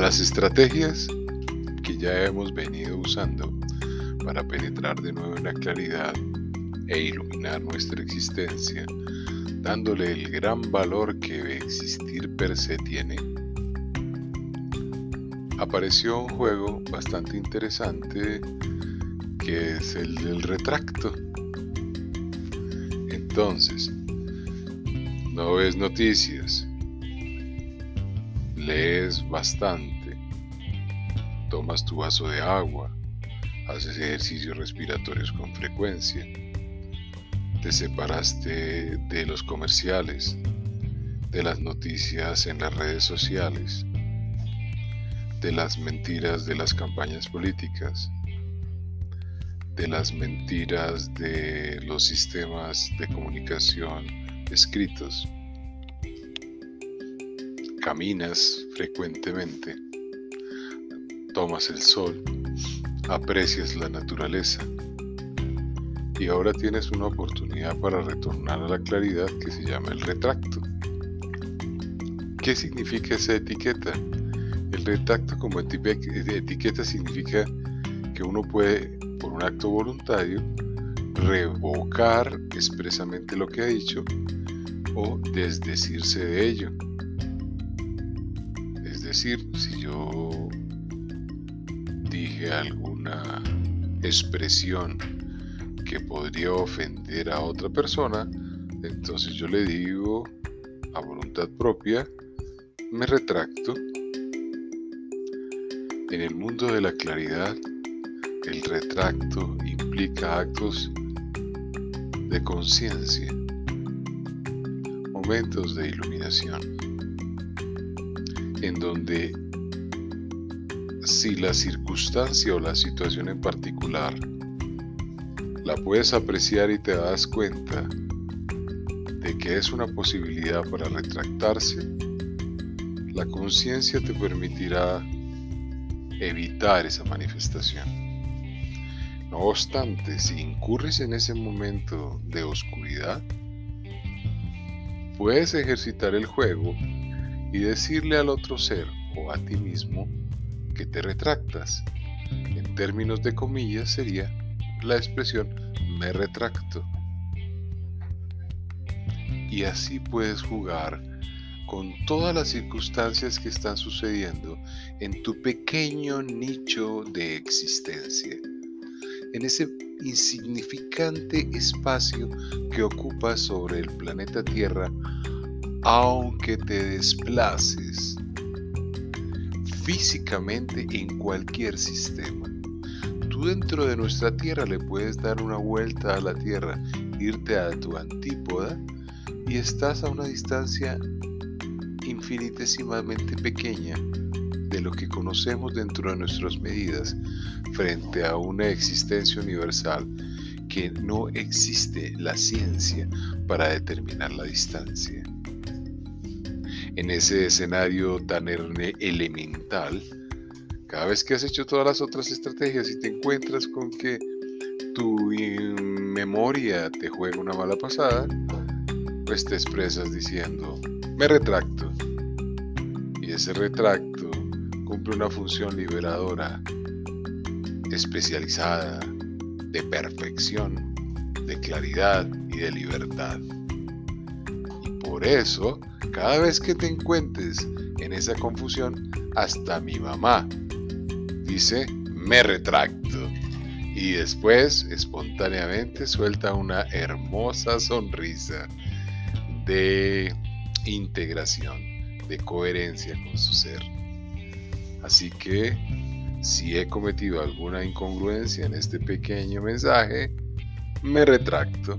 las estrategias que ya hemos venido usando para penetrar de nuevo en la claridad e iluminar nuestra existencia, dándole el gran valor que existir per se tiene, apareció un juego bastante interesante que es el del retracto. Entonces, no ves noticias, lees bastante, tomas tu vaso de agua, haces ejercicios respiratorios con frecuencia, te separaste de los comerciales, de las noticias en las redes sociales, de las mentiras de las campañas políticas, de las mentiras de los sistemas de comunicación escritos. Caminas frecuentemente, tomas el sol, aprecias la naturaleza y ahora tienes una oportunidad para retornar a la claridad que se llama el retracto. ¿Qué significa esa etiqueta? El retracto como etiqueta significa que uno puede, por un acto voluntario, revocar expresamente lo que ha dicho o desdecirse de ello. Decir, si yo dije alguna expresión que podría ofender a otra persona, entonces yo le digo a voluntad propia, me retracto. En el mundo de la claridad, el retracto implica actos de conciencia, momentos de iluminación, en donde si la circunstancia o la situación en particular la puedes apreciar y te das cuenta de que es una posibilidad para retractarse, la conciencia te permitirá evitar esa manifestación. No obstante, si incurres en ese momento de oscuridad, puedes ejercitar el juego y decirle al otro ser o a ti mismo que te retractas. En términos de comillas sería la expresión me retracto. Y así puedes jugar con todas las circunstancias que están sucediendo en tu pequeño nicho de existencia, en ese insignificante espacio que ocupas sobre el planeta Tierra, aunque te desplaces físicamente en cualquier sistema dentro de nuestra Tierra le puedes dar una vuelta a la Tierra, irte a tu antípoda y estás a una distancia infinitesimamente pequeña de lo que conocemos dentro de nuestras medidas frente a una existencia universal que no existe la ciencia para determinar la distancia. En ese escenario tan elemental, cada vez que has hecho todas las otras estrategias y te encuentras con que tu memoria te juega una mala pasada, pues te expresas diciendo, me retracto. Y ese retracto cumple una función liberadora, especializada, de perfección, de claridad y de libertad. Por eso, cada vez que te encuentres en esa confusión, hasta mi mamá dice, me retracto. Y después, espontáneamente, suelta una hermosa sonrisa de integración, de coherencia con su ser. Así que, si he cometido alguna incongruencia en este pequeño mensaje, me retracto.